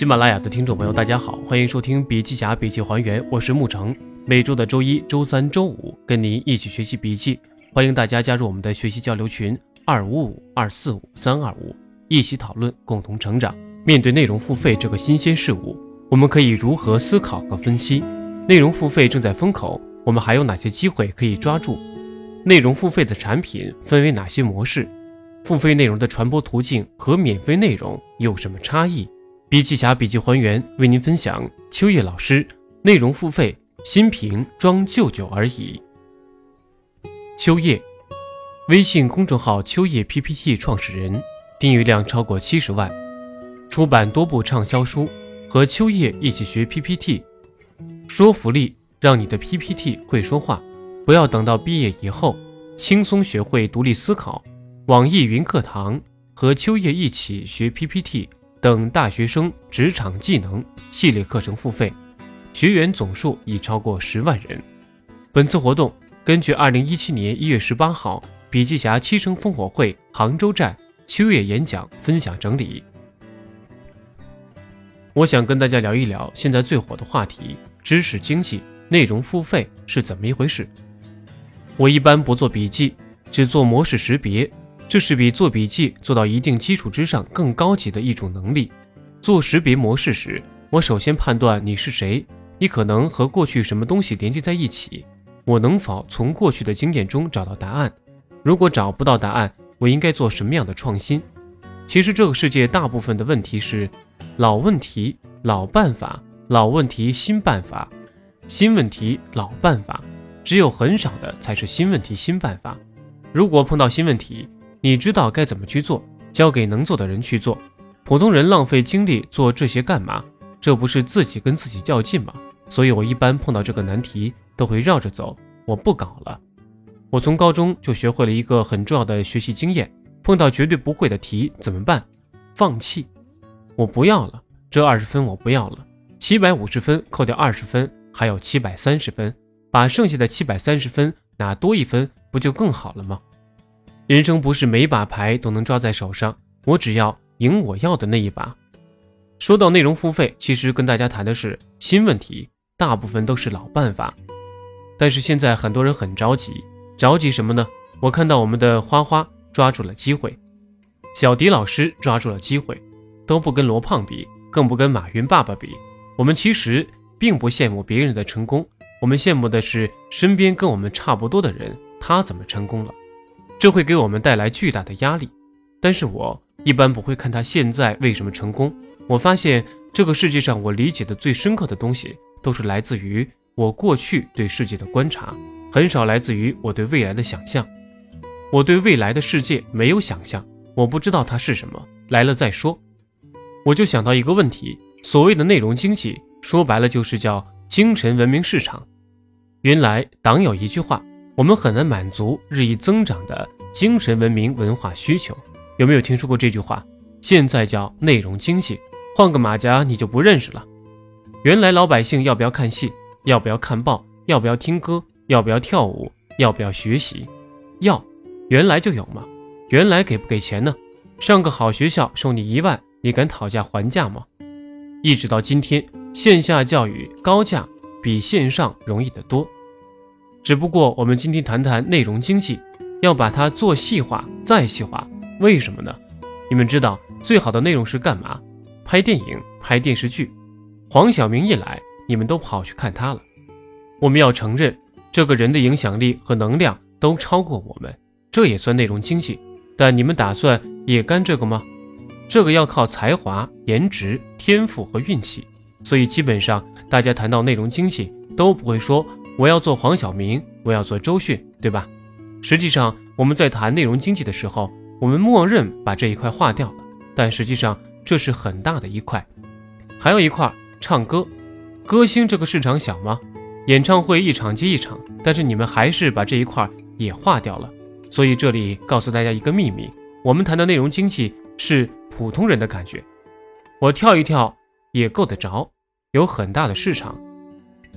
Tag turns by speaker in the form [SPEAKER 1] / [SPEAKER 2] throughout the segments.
[SPEAKER 1] 喜马拉雅的听众朋友，大家好，欢迎收听《笔记侠笔记还原》，我是沐橙。每周的周一、周三、周五，跟您一起学习笔记。欢迎大家加入我们的学习交流群：二五五二四五三二五，一起讨论，共同成长。面对内容付费这个新鲜事物，我们可以如何思考和分析？内容付费正在风口，我们还有哪些机会可以抓住？内容付费的产品分为哪些模式？付费内容的传播途径和免费内容有什么差异？笔记侠笔记还原为您分享秋叶老师内容付费新瓶装旧酒而已。秋叶，微信公众号秋叶 PPT 创始人，订阅量超过七十万，出版多部畅销书，和秋叶一起学 PPT，说服力让你的 PPT 会说话。不要等到毕业以后，轻松学会独立思考。网易云课堂和秋叶一起学 PPT 等大学生职场技能系列课程付费，学员总数已超过十万人。本次活动根据二零一七年一月十八号笔记侠七城烽火会杭州站秋叶演讲分享整理。我想跟大家聊一聊现在最火的话题——知识经济内容付费是怎么一回事。我一般不做笔记，只做模式识别。这是比做笔记做到一定基础之上更高级的一种能力。做识别模式时，我首先判断你是谁，你可能和过去什么东西连接在一起，我能否从过去的经验中找到答案？如果找不到答案，我应该做什么样的创新？其实这个世界大部分的问题是老问题、老办法、老问题、新办法、新问题、老办法，只有很少的才是新问题、新办法。如果碰到新问题，你知道该怎么去做，交给能做的人去做。普通人浪费精力做这些干嘛？这不是自己跟自己较劲吗？所以我一般碰到这个难题都会绕着走，我不搞了。我从高中就学会了一个很重要的学习经验：碰到绝对不会的题怎么办？放弃，我不要了。这二十分我不要了。七百五十分扣掉二十分，还有七百三十分，把剩下的七百三十分拿多一分，不就更好了吗？人生不是每把牌都能抓在手上，我只要赢我要的那一把。说到内容付费，其实跟大家谈的是新问题，大部分都是老办法。但是现在很多人很着急，着急什么呢？我看到我们的花花抓住了机会，小迪老师抓住了机会，都不跟罗胖比，更不跟马云爸爸比。我们其实并不羡慕别人的成功，我们羡慕的是身边跟我们差不多的人，他怎么成功了。这会给我们带来巨大的压力，但是我一般不会看他现在为什么成功。我发现这个世界上我理解的最深刻的东西，都是来自于我过去对世界的观察，很少来自于我对未来的想象。我对未来的世界没有想象，我不知道它是什么，来了再说。我就想到一个问题：所谓的内容经济，说白了就是叫精神文明市场。原来党有一句话。我们很难满足日益增长的精神文明文化需求，有没有听说过这句话？现在叫内容经济，换个马甲你就不认识了。原来老百姓要不要看戏，要不要看报，要不要听歌，要不要跳舞，要不要学习？要，原来就有吗？原来给不给钱呢？上个好学校收你一万，你敢讨价还价吗？一直到今天，线下教育高价比线上容易得多。只不过我们今天谈谈内容经济，要把它做细化再细化，为什么呢？你们知道最好的内容是干嘛？拍电影、拍电视剧。黄晓明一来，你们都跑去看他了。我们要承认，这个人的影响力和能量都超过我们，这也算内容经济。但你们打算也干这个吗？这个要靠才华、颜值、天赋和运气。所以基本上大家谈到内容经济，都不会说。我要做黄晓明，我要做周迅，对吧？实际上，我们在谈内容经济的时候，我们默认把这一块划掉了，但实际上这是很大的一块。还有一块，唱歌，歌星这个市场小吗？演唱会一场接一场，但是你们还是把这一块也划掉了。所以这里告诉大家一个秘密：我们谈的内容经济是普通人的感觉，我跳一跳也够得着，有很大的市场。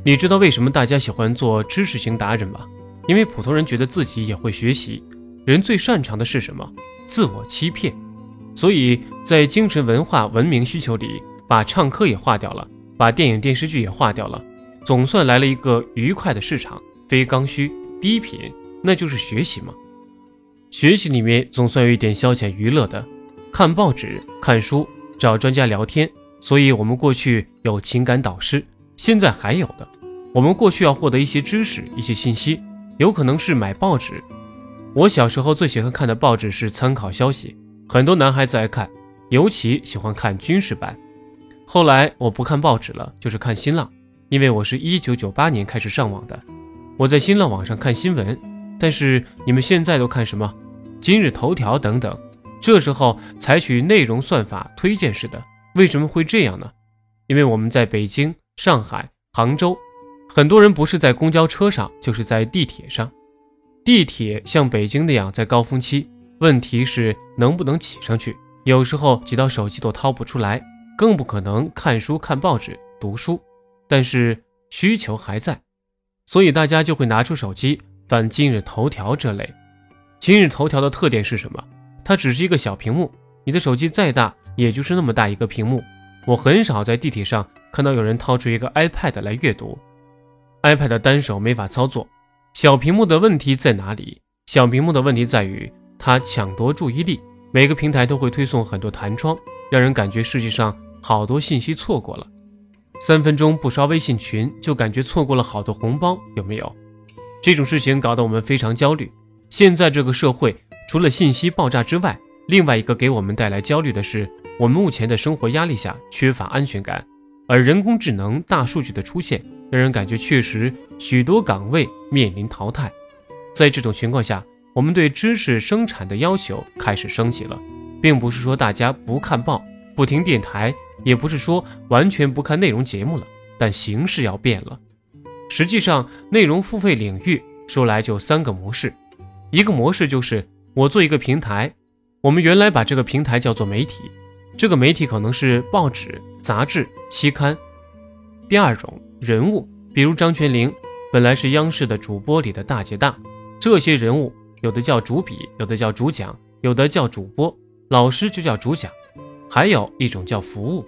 [SPEAKER 1] 你知道为什么大家喜欢做知识型达人吗？因为普通人觉得自己也会学习。人最擅长的是什么？自我欺骗。所以在精神文化文明需求里，把唱歌也划掉了，把电影电视剧也划掉了，总算来了一个愉快的市场，非刚需，低频，那就是学习嘛。学习里面总算有一点消遣娱乐的，看报纸、看书、找专家聊天。所以，我们过去有情感导师，现在还有的。我们过去要获得一些知识、一些信息，有可能是买报纸。我小时候最喜欢看的报纸是《参考消息》，很多男孩子爱看，尤其喜欢看军事版。后来我不看报纸了，就是看新浪，因为我是一九九八年开始上网的。我在新浪网上看新闻，但是你们现在都看什么？今日头条等等。这时候采取内容算法推荐式的，为什么会这样呢？因为我们在北京、上海、杭州。很多人不是在公交车上，就是在地铁上。地铁像北京那样，在高峰期，问题是能不能挤上去？有时候挤到手机都掏不出来，更不可能看书、看报纸、读书。但是需求还在，所以大家就会拿出手机翻今日头条这类。今日头条的特点是什么？它只是一个小屏幕，你的手机再大，也就是那么大一个屏幕。我很少在地铁上看到有人掏出一个 iPad 来阅读。iPad 单手没法操作，小屏幕的问题在哪里？小屏幕的问题在于它抢夺注意力，每个平台都会推送很多弹窗，让人感觉世界上好多信息错过了。三分钟不刷微信群，就感觉错过了好多红包，有没有？这种事情搞得我们非常焦虑。现在这个社会，除了信息爆炸之外，另外一个给我们带来焦虑的是，我们目前的生活压力下缺乏安全感，而人工智能、大数据的出现。让人感觉确实许多岗位面临淘汰，在这种情况下，我们对知识生产的要求开始升级了，并不是说大家不看报、不听电台，也不是说完全不看内容节目了，但形式要变了。实际上，内容付费领域说来就三个模式，一个模式就是我做一个平台，我们原来把这个平台叫做媒体，这个媒体可能是报纸、杂志、期刊。第二种。人物，比如张泉灵，本来是央视的主播里的大姐大。这些人物有的叫主笔，有的叫主讲，有的叫主播，老师就叫主讲，还有一种叫服务。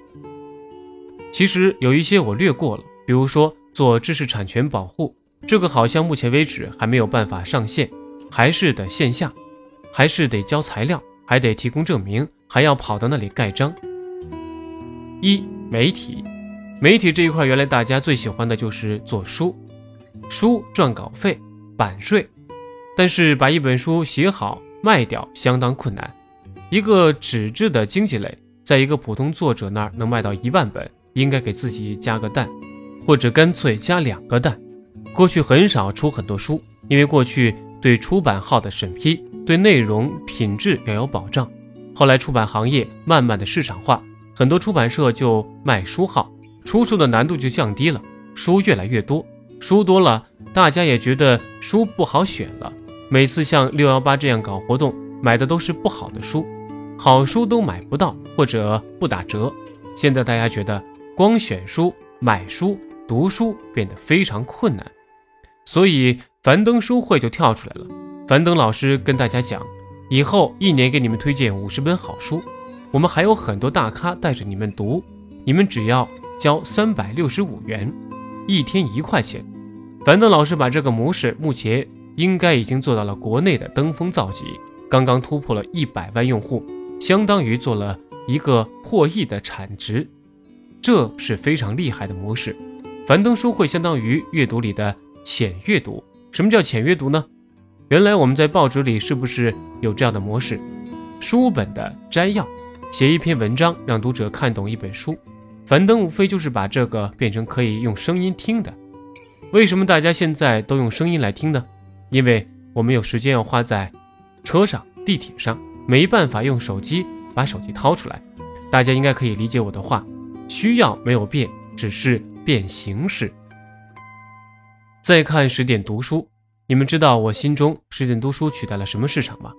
[SPEAKER 1] 其实有一些我略过了，比如说做知识产权保护，这个好像目前为止还没有办法上线，还是得线下，还是得交材料，还得提供证明，还要跑到那里盖章。一媒体。媒体这一块，原来大家最喜欢的就是做书，书赚稿费、版税，但是把一本书写好卖掉相当困难。一个纸质的经济类，在一个普通作者那儿能卖到一万本，应该给自己加个蛋，或者干脆加两个蛋。过去很少出很多书，因为过去对出版号的审批、对内容品质要有保障。后来出版行业慢慢的市场化，很多出版社就卖书号。出书的难度就降低了，书越来越多，书多了，大家也觉得书不好选了。每次像六幺八这样搞活动，买的都是不好的书，好书都买不到或者不打折。现在大家觉得光选书、买书、读书变得非常困难，所以樊登书会就跳出来了。樊登老师跟大家讲，以后一年给你们推荐五十本好书，我们还有很多大咖带着你们读，你们只要。交三百六十五元，一天一块钱。樊登老师把这个模式，目前应该已经做到了国内的登峰造极，刚刚突破了一百万用户，相当于做了一个破亿的产值，这是非常厉害的模式。樊登书会相当于阅读里的浅阅读。什么叫浅阅读呢？原来我们在报纸里是不是有这样的模式？书本的摘要，写一篇文章，让读者看懂一本书。樊登无非就是把这个变成可以用声音听的。为什么大家现在都用声音来听呢？因为我们有时间要花在车上、地铁上，没办法用手机把手机掏出来。大家应该可以理解我的话，需要没有变，只是变形式。再看十点读书，你们知道我心中十点读书取代了什么市场吗？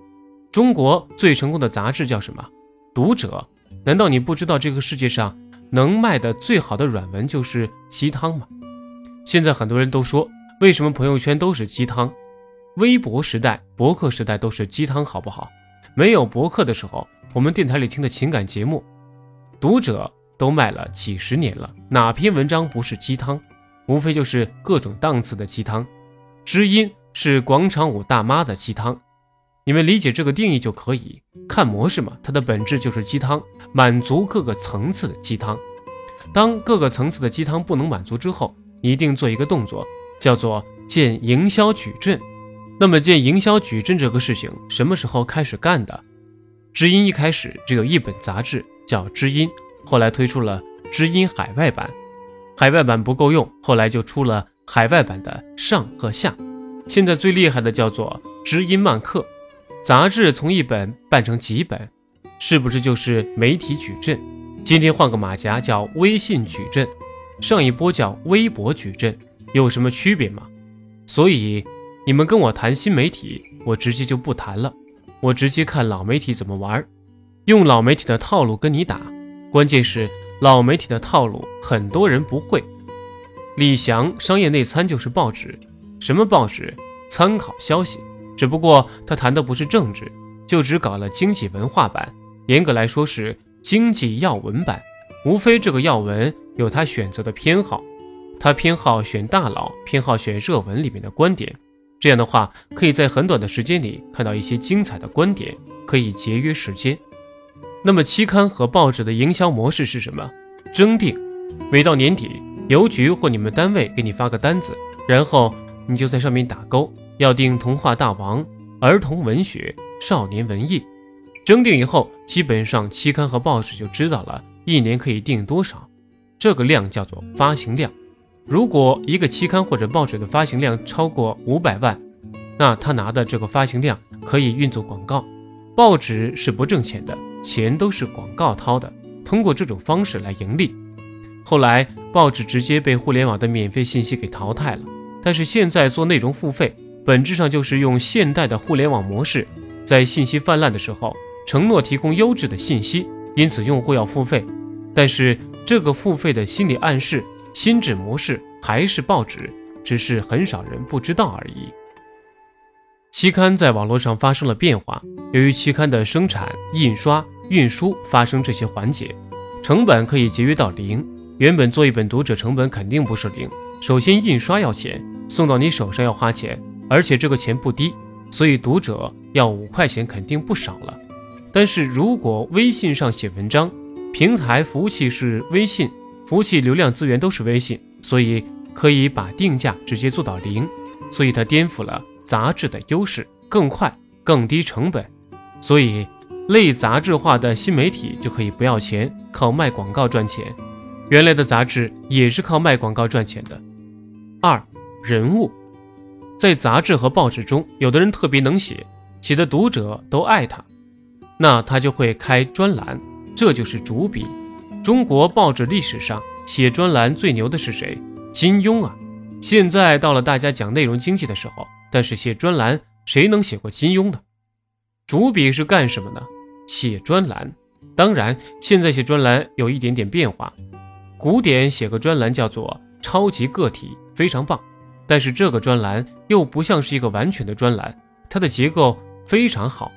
[SPEAKER 1] 中国最成功的杂志叫什么？读者？难道你不知道这个世界上？能卖的最好的软文就是鸡汤吗？现在很多人都说，为什么朋友圈都是鸡汤？微博时代、博客时代都是鸡汤，好不好？没有博客的时候，我们电台里听的情感节目，读者都卖了几十年了，哪篇文章不是鸡汤？无非就是各种档次的鸡汤。知音是广场舞大妈的鸡汤，你们理解这个定义就可以。看模式嘛，它的本质就是鸡汤，满足各个层次的鸡汤。当各个层次的鸡汤不能满足之后，一定做一个动作，叫做建营销矩阵。那么建营销矩阵这个事情什么时候开始干的？知音一开始只有一本杂志叫知音，后来推出了知音海外版，海外版不够用，后来就出了海外版的上和下。现在最厉害的叫做知音漫客，杂志从一本办成几本，是不是就是媒体矩阵？今天换个马甲叫微信矩阵，上一波叫微博矩阵，有什么区别吗？所以你们跟我谈新媒体，我直接就不谈了。我直接看老媒体怎么玩，用老媒体的套路跟你打。关键是老媒体的套路很多人不会。李翔商业内参就是报纸，什么报纸？参考消息。只不过他谈的不是政治，就只搞了经济文化版。严格来说是经济要闻版。无非这个要闻有他选择的偏好，他偏好选大佬，偏好选热文里面的观点。这样的话，可以在很短的时间里看到一些精彩的观点，可以节约时间。那么，期刊和报纸的营销模式是什么？征订，每到年底，邮局或你们单位给你发个单子，然后你就在上面打勾，要订童话大王、儿童文学、少年文艺。征订以后，基本上期刊和报纸就知道了一年可以订多少，这个量叫做发行量。如果一个期刊或者报纸的发行量超过五百万，那他拿的这个发行量可以运作广告。报纸是不挣钱的，钱都是广告掏的，通过这种方式来盈利。后来报纸直接被互联网的免费信息给淘汰了。但是现在做内容付费，本质上就是用现代的互联网模式，在信息泛滥的时候，承诺提供优质的信息，因此用户要付费。但是这个付费的心理暗示。心智模式还是报纸，只是很少人不知道而已。期刊在网络上发生了变化，由于期刊的生产、印刷、运输发生这些环节，成本可以节约到零。原本做一本读者成本肯定不是零，首先印刷要钱，送到你手上要花钱，而且这个钱不低，所以读者要五块钱肯定不少了。但是如果微信上写文章，平台服务器是微信。服务器流量资源都是微信，所以可以把定价直接做到零，所以它颠覆了杂志的优势，更快、更低成本，所以类杂志化的新媒体就可以不要钱，靠卖广告赚钱。原来的杂志也是靠卖广告赚钱的。二人物，在杂志和报纸中，有的人特别能写，写的读者都爱他，那他就会开专栏，这就是主笔。中国报纸历史上写专栏最牛的是谁？金庸啊！现在到了大家讲内容经济的时候，但是写专栏谁能写过金庸呢？主笔是干什么呢？写专栏。当然，现在写专栏有一点点变化。古典写个专栏叫做超级个体，非常棒。但是这个专栏又不像是一个完全的专栏，它的结构非常好。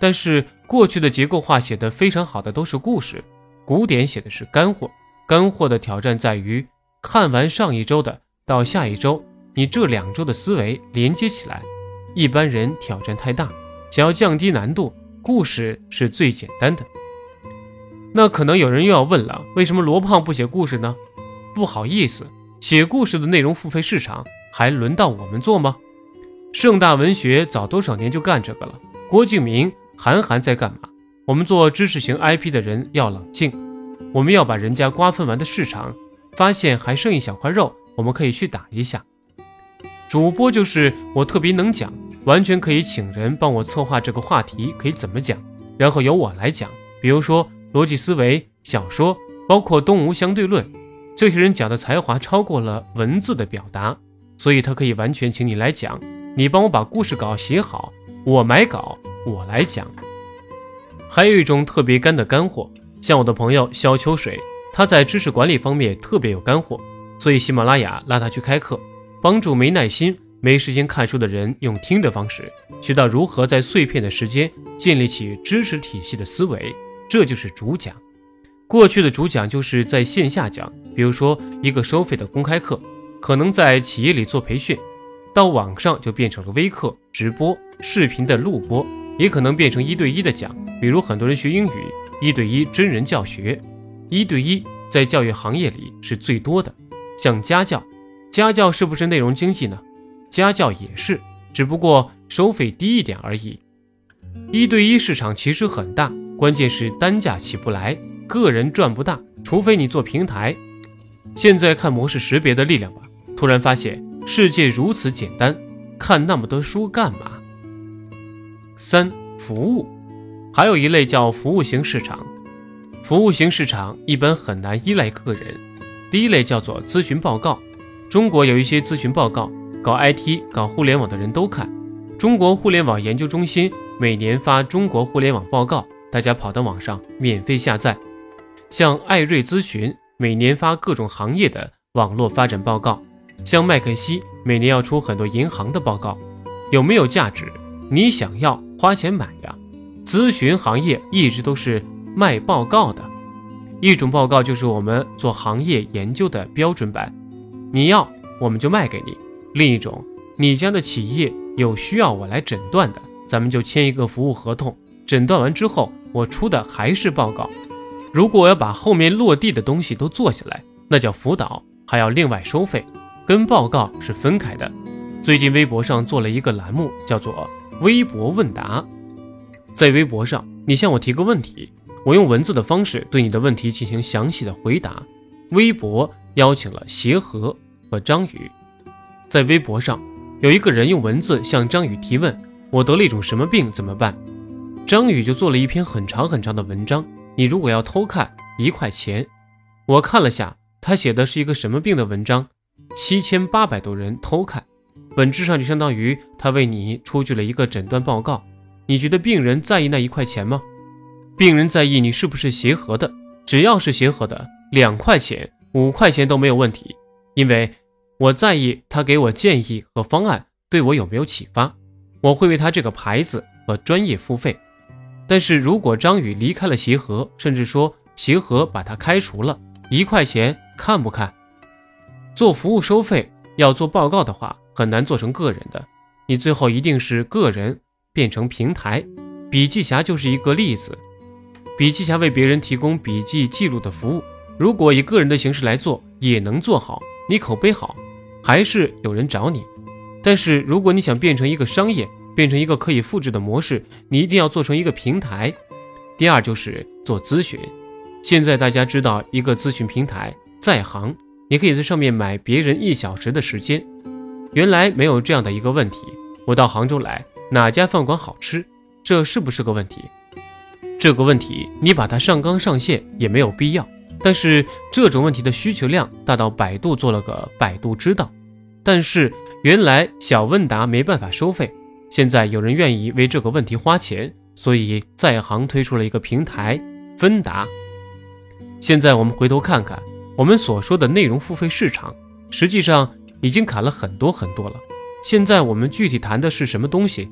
[SPEAKER 1] 但是过去的结构化写的非常好的都是故事。古典写的是干货，干货的挑战在于看完上一周的到下一周，你这两周的思维连接起来。一般人挑战太大，想要降低难度，故事是最简单的。那可能有人又要问了，为什么罗胖不写故事呢？不好意思，写故事的内容付费市场还轮到我们做吗？盛大文学早多少年就干这个了，郭敬明、韩寒在干嘛？我们做知识型 IP 的人要冷静，我们要把人家瓜分完的市场，发现还剩一小块肉，我们可以去打一下。主播就是我特别能讲，完全可以请人帮我策划这个话题可以怎么讲，然后由我来讲。比如说逻辑思维、小说，包括东吴相对论，这些人讲的才华超过了文字的表达，所以他可以完全请你来讲，你帮我把故事稿写好，我买稿，我来讲。还有一种特别干的干货，像我的朋友肖秋水，他在知识管理方面特别有干货，所以喜马拉雅拉他去开课，帮助没耐心、没时间看书的人用听的方式学到如何在碎片的时间建立起知识体系的思维，这就是主讲。过去的主讲就是在线下讲，比如说一个收费的公开课，可能在企业里做培训，到网上就变成了微课、直播、视频的录播，也可能变成一对一的讲，比如很多人学英语，一对一真人教学，一对一在教育行业里是最多的。像家教，家教是不是内容经济呢？家教也是，只不过收费低一点而已。一对一市场其实很大，关键是单价起不来。个人赚不大，除非你做平台。现在看模式识别的力量吧，突然发现世界如此简单，看那么多书干嘛？三、服务，还有一类叫服务型市场。服务型市场一般很难依赖个人。第一类叫做咨询报告，中国有一些咨询报告，搞 IT、搞互联网的人都看。中国互联网研究中心每年发中国互联网报告，大家跑到网上免费下载。像艾瑞咨询每年发各种行业的网络发展报告，像麦肯锡每年要出很多银行的报告，有没有价值？你想要花钱买呀？咨询行业一直都是卖报告的，一种报告就是我们做行业研究的标准版，你要我们就卖给你；另一种，你家的企业有需要我来诊断的，咱们就签一个服务合同，诊断完之后我出的还是报告。如果要把后面落地的东西都做下来，那叫辅导，还要另外收费，跟报告是分开的。最近微博上做了一个栏目，叫做“微博问答”。在微博上，你向我提个问题，我用文字的方式对你的问题进行详细的回答。微博邀请了协和和张宇，在微博上有一个人用文字向张宇提问：“我得了一种什么病，怎么办？”张宇就做了一篇很长很长的文章。你如果要偷看一块钱，我看了下，他写的是一个什么病的文章，七千八百多人偷看，本质上就相当于他为你出具了一个诊断报告。你觉得病人在意那一块钱吗？病人在意你是不是协和的，只要是协和的，两块钱、五块钱都没有问题，因为我在意他给我建议和方案对我有没有启发，我会为他这个牌子和专业付费。但是如果张宇离开了协和，甚至说协和把他开除了，一块钱看不看？做服务收费要做报告的话，很难做成个人的，你最后一定是个人变成平台。笔记侠就是一个例子，笔记侠为别人提供笔记记录的服务，如果以个人的形式来做，也能做好，你口碑好，还是有人找你。但是如果你想变成一个商业，变成一个可以复制的模式，你一定要做成一个平台。第二就是做咨询。现在大家知道一个咨询平台在行，你可以在上面买别人一小时的时间。原来没有这样的一个问题。我到杭州来，哪家饭馆好吃？这是不是个问题？这个问题你把它上纲上线也没有必要。但是这种问题的需求量大到百度做了个百度知道。但是原来小问答没办法收费。现在有人愿意为这个问题花钱，所以在行推出了一个平台分答。现在我们回头看看，我们所说的内容付费市场，实际上已经砍了很多很多了。现在我们具体谈的是什么东西？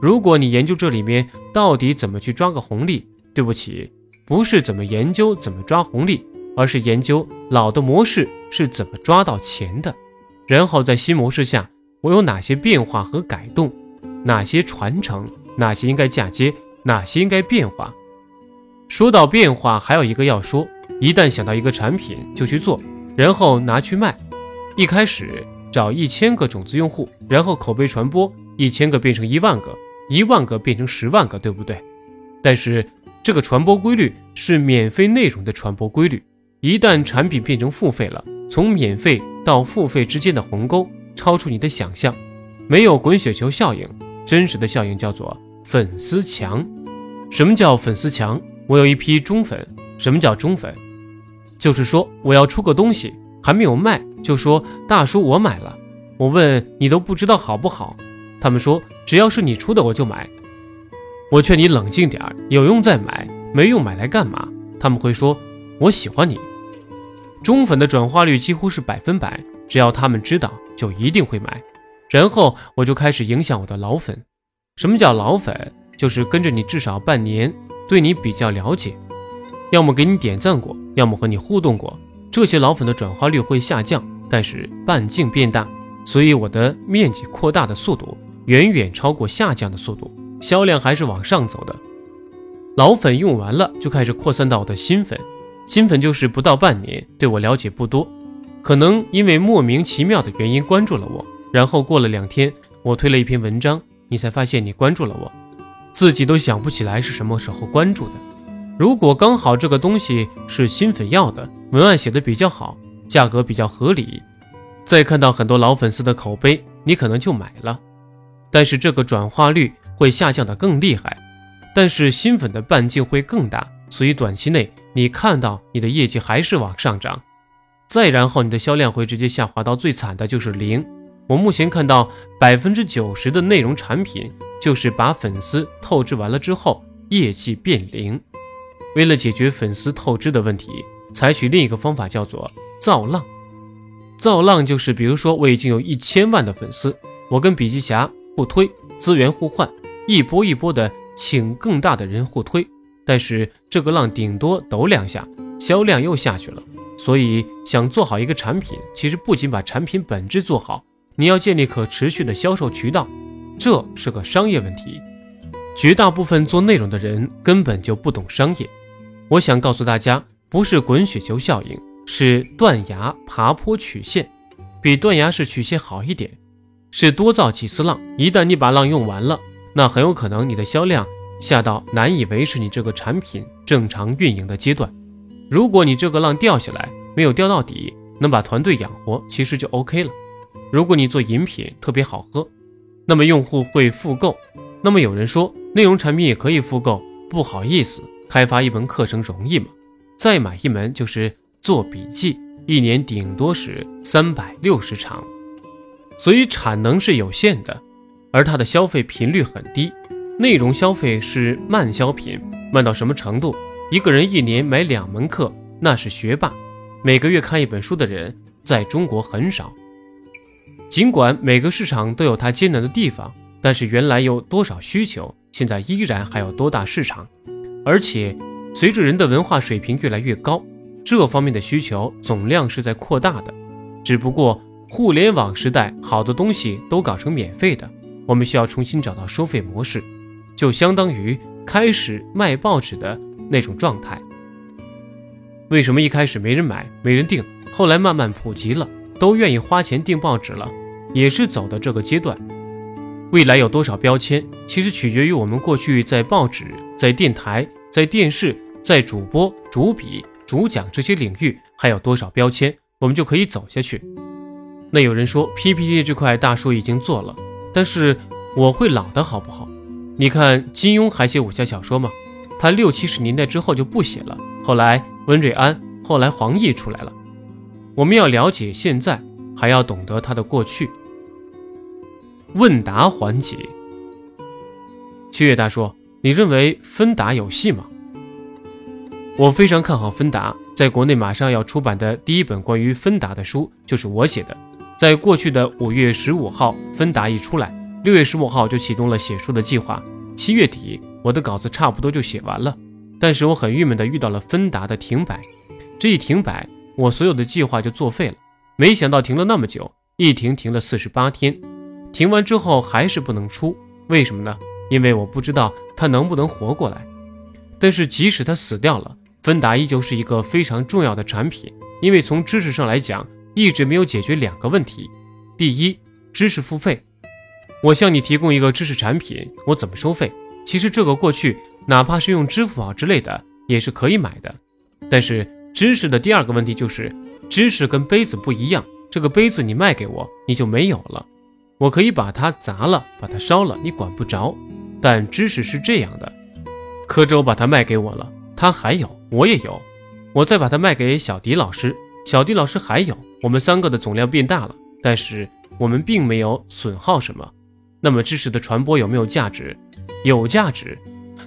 [SPEAKER 1] 如果你研究这里面到底怎么去抓个红利，对不起，不是怎么研究怎么抓红利，而是研究老的模式是怎么抓到钱的，然后在新模式下我有哪些变化和改动。哪些传承，哪些应该嫁接，哪些应该变化？说到变化，还有一个要说：一旦想到一个产品就去做，然后拿去卖。一开始找一千个种子用户，然后口碑传播，一千个变成一万个，一万个变成十万个，对不对？但是这个传播规律是免费内容的传播规律。一旦产品变成付费了，从免费到付费之间的鸿沟超出你的想象，没有滚雪球效应。真实的效应叫做粉丝墙。什么叫粉丝墙？我有一批忠粉。什么叫忠粉？就是说我要出个东西还没有卖，就说大叔我买了。我问你都不知道好不好？他们说只要是你出的我就买。我劝你冷静点儿，有用再买，没用买来干嘛？他们会说我喜欢你。忠粉的转化率几乎是百分百，只要他们知道，就一定会买。然后我就开始影响我的老粉。什么叫老粉？就是跟着你至少半年，对你比较了解。要么给你点赞过，要么和你互动过，这些老粉的转化率会下降，但是半径变大，所以我的面积扩大的速度远远超过下降的速度，销量还是往上走的。老粉用完了，就开始扩散到我的新粉，新粉就是不到半年，对我了解不多，可能因为莫名其妙的原因关注了我，然后过了两天，我推了一篇文章，你才发现你关注了我，自己都想不起来是什么时候关注的。如果刚好这个东西是新粉要的，文案写的比较好，价格比较合理，再看到很多老粉丝的口碑，你可能就买了，但是这个转化率会下降的更厉害。但是新粉的半径会更大，所以短期内你看到你的业绩还是往上涨，再然后你的销量会直接下滑到最惨的就是零。我目前看到百分之九十的内容产品就是把粉丝透支完了之后业绩变零。为了解决粉丝透支的问题，采取另一个方法叫做造浪。造浪就是比如说我已经有一千万的粉丝，我跟笔记侠互推，资源互换，一波一波的。请更大的人互推，但是这个浪顶多抖两下，销量又下去了。所以想做好一个产品，其实不仅把产品本质做好，你要建立可持续的销售渠道，这是个商业问题。绝大部分做内容的人根本就不懂商业。我想告诉大家，不是滚雪球效应，是断崖爬坡曲线，比断崖式曲线好一点，是多造几次浪。一旦你把浪用完了。那很有可能你的销量下到难以维持你这个产品正常运营的阶段。如果你这个浪掉下来没有掉到底，能把团队养活，其实就 OK 了。如果你做饮品特别好喝，那么用户会复购。那么有人说内容产品也可以复购，不好意思，开发一门课程容易吗？再买一门就是做笔记，一年顶多是三百六十场，所以产能是有限的。而它的消费频率很低，内容消费是慢消品，慢到什么程度？一个人一年买两门课，那是学霸；每个月看一本书的人，在中国很少。尽管每个市场都有它艰难的地方，但是原来有多少需求，现在依然还有多大市场。而且随着人的文化水平越来越高，这方面的需求总量是在扩大的。只不过互联网时代，好多东西都搞成免费的。我们需要重新找到收费模式，就相当于开始卖报纸的那种状态。为什么一开始没人买、没人订，后来慢慢普及了，都愿意花钱订报纸了？也是走的这个阶段。未来有多少标签，其实取决于我们过去在报纸、在电台、在电视、在主播、主笔、主讲这些领域还有多少标签，我们就可以走下去。那有人说 PPT 这块大叔已经做了。但是我会老的好不好？你看金庸还写武侠小说吗？他六七十年代之后就不写了。后来温瑞安，后来黄易出来了。我们要了解现在，还要懂得他的过去。问答环节，七月大叔：“你认为芬达有戏吗？”我非常看好芬达，在国内马上要出版的第一本关于芬达的书就是我写的。在过去的五月十五号，芬达一出来，六月十五号就启动了写书的计划。七月底，我的稿子差不多就写完了，但是我很郁闷的遇到了芬达的停摆。这一停摆，我所有的计划就作废了。没想到停了那么久，一停停了四十八天。停完之后还是不能出，为什么呢？因为我不知道它能不能活过来。但是即使它死掉了，芬达依旧是一个非常重要的产品，因为从知识上来讲。一直没有解决两个问题：第一，知识付费。我向你提供一个知识产品，我怎么收费？其实这个过去哪怕是用支付宝之类的也是可以买的。但是知识的第二个问题就是，知识跟杯子不一样。这个杯子你卖给我，你就没有了。我可以把它砸了，把它烧了，你管不着。但知识是这样的，柯州把它卖给我了，他还有，我也有。我再把它卖给小迪老师，小迪老师还有。我们三个的总量变大了，但是我们并没有损耗什么。那么知识的传播有没有价值？有价值。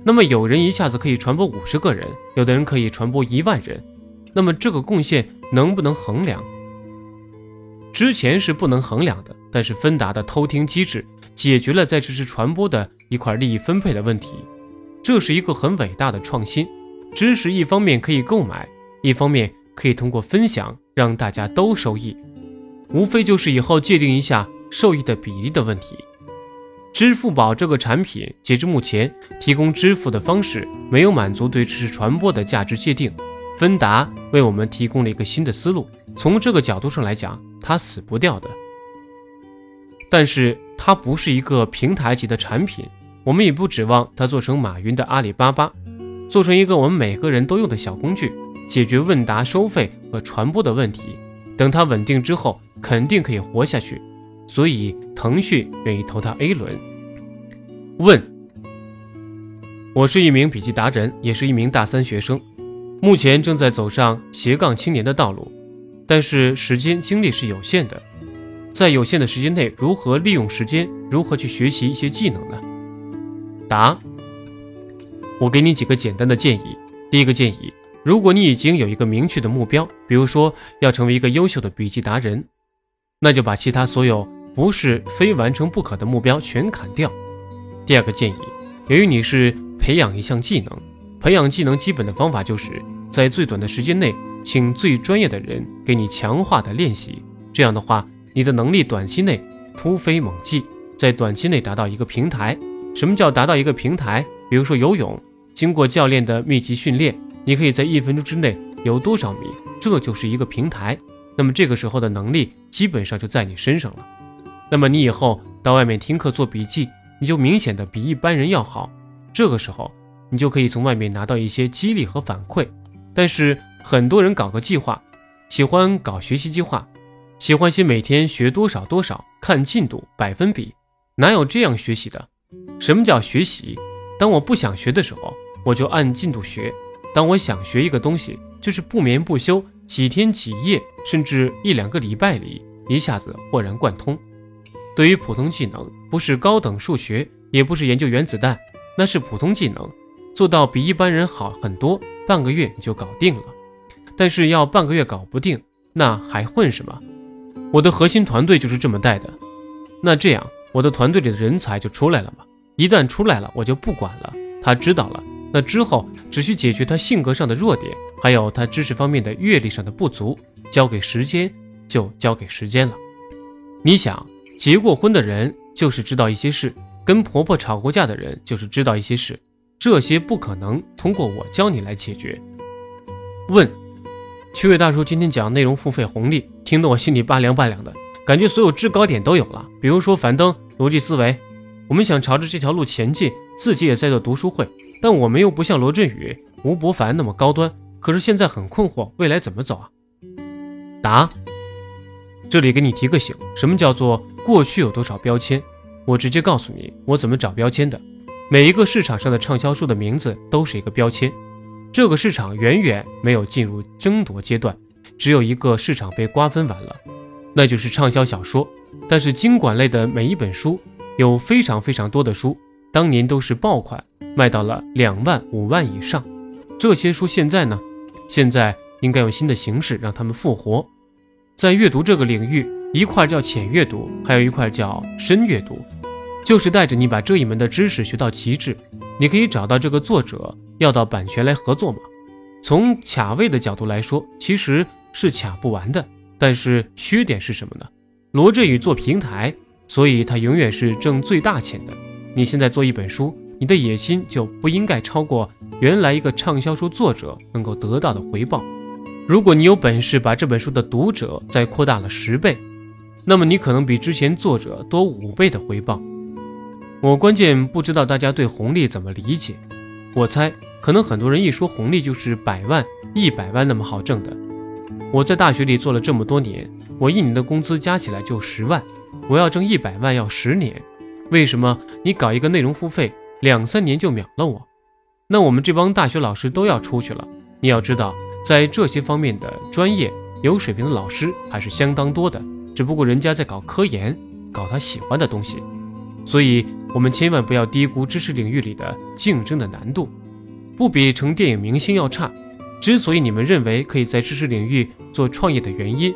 [SPEAKER 1] 那么有人一下子可以传播五十个人，有的人可以传播一万人。那么这个贡献能不能衡量？之前是不能衡量的。但是芬达的偷听机制解决了在知识传播的一块利益分配的问题，这是一个很伟大的创新。知识一方面可以购买，一方面可以通过分享让大家都受益，无非就是以后界定一下受益的比例的问题。支付宝这个产品截至目前提供支付的方式没有满足对知识传播的价值界定，芬达为我们提供了一个新的思路。从这个角度上来讲，它死不掉的。但是它不是一个平台级的产品，我们也不指望它做成马云的阿里巴巴，做成一个我们每个人都用的小工具，解决问答收费和传播的问题。等它稳定之后，肯定可以活下去。所以腾讯愿意投它 A 轮。问：我是一名笔记达人，也是一名大三学生，目前正在走上斜杠青年的道路，但是时间精力是有限的，在有限的时间内，如何利用时间，如何去学习一些技能呢？答：我给你几个简单的建议。第一个建议，如果你已经有一个明确的目标，比如说要成为一个优秀的笔记达人，那就把其他所有。不是非完成不可的目标全砍掉。第二个建议，由于你是培养一项技能，培养技能基本的方法就是在最短的时间内，请最专业的人给你强化的练习。这样的话，你的能力短期内突飞猛进，在短期内达到一个平台。什么叫达到一个平台？比如说游泳，经过教练的密集训练，你可以在一分钟之内游多少米，这就是一个平台。那么这个时候的能力基本上就在你身上了。那么你以后到外面听课做笔记，你就明显的比一般人要好。这个时候，你就可以从外面拿到一些激励和反馈。但是很多人搞个计划，喜欢搞学习计划，喜欢写每天学多少多少，看进度百分比，哪有这样学习的？什么叫学习？当我不想学的时候，我就按进度学；当我想学一个东西，就是不眠不休，几天几夜，甚至一两个礼拜里，一下子豁然贯通。对于普通技能，不是高等数学，也不是研究原子弹，那是普通技能，做到比一般人好很多，半个月你就搞定了。但是要半个月搞不定，那还混什么？我的核心团队就是这么带的。那这样，我的团队里的人才就出来了嘛？一旦出来了，我就不管了。他知道了，那之后只需解决他性格上的弱点，还有他知识方面的阅历上的不足，交给时间就交给时间了。你想？结过婚的人就是知道一些事，跟婆婆吵过架的人就是知道一些事，这些不可能通过我教你来解决。问，趣味大叔今天讲内容付费红利，听得我心里拔凉拔凉的，感觉所有制高点都有了，比如说樊登逻辑思维，我们想朝着这条路前进，自己也在做读书会，但我们又不像罗振宇、吴伯凡那么高端，可是现在很困惑，未来怎么走啊？答。这里给你提个醒，什么叫做过去有多少标签？我直接告诉你，我怎么找标签的。每一个市场上的畅销书的名字都是一个标签。这个市场远远没有进入争夺阶段，只有一个市场被瓜分完了，那就是畅销小说。但是经管类的每一本书，有非常非常多的书，当年都是爆款，卖到了两万五万以上。这些书现在呢？现在应该用新的形式让他们复活。在阅读这个领域，一块叫浅阅读，还有一块叫深阅读，就是带着你把这一门的知识学到极致。你可以找到这个作者，要到版权来合作吗。从卡位的角度来说，其实是卡不完的。但是缺点是什么呢？罗振宇做平台，所以他永远是挣最大钱的。你现在做一本书，你的野心就不应该超过原来一个畅销书作者能够得到的回报。如果你有本事把这本书的读者再扩大了十倍，那么你可能比之前作者多五倍的回报。我关键不知道大家对红利怎么理解，我猜可能很多人一说红利就是百万、一百万那么好挣的。我在大学里做了这么多年，我一年的工资加起来就十万，我要挣一百万要十年。为什么你搞一个内容付费，两三年就秒了我？那我们这帮大学老师都要出去了，你要知道。在这些方面的专业有水平的老师还是相当多的，只不过人家在搞科研，搞他喜欢的东西，所以我们千万不要低估知识领域里的竞争的难度，不比成电影明星要差。之所以你们认为可以在知识领域做创业的原因，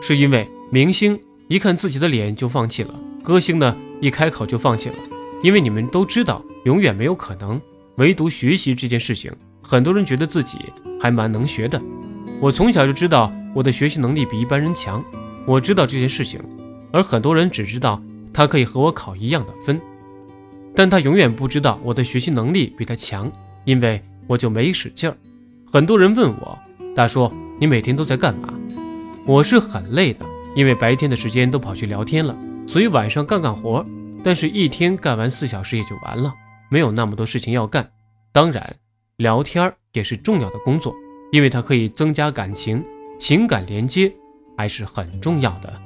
[SPEAKER 1] 是因为明星一看自己的脸就放弃了，歌星呢一开口就放弃了，因为你们都知道永远没有可能，唯独学习这件事情。很多人觉得自己还蛮能学的。我从小就知道我的学习能力比一般人强，我知道这件事情，而很多人只知道他可以和我考一样的分，但他永远不知道我的学习能力比他强，因为我就没使劲儿。很多人问我，大叔，你每天都在干嘛？我是很累的，因为白天的时间都跑去聊天了，所以晚上干干活，但是一天干完四小时也就完了，没有那么多事情要干。当然，聊天也是重要的工作，因为它可以增加感情，情感连接还是很重要的。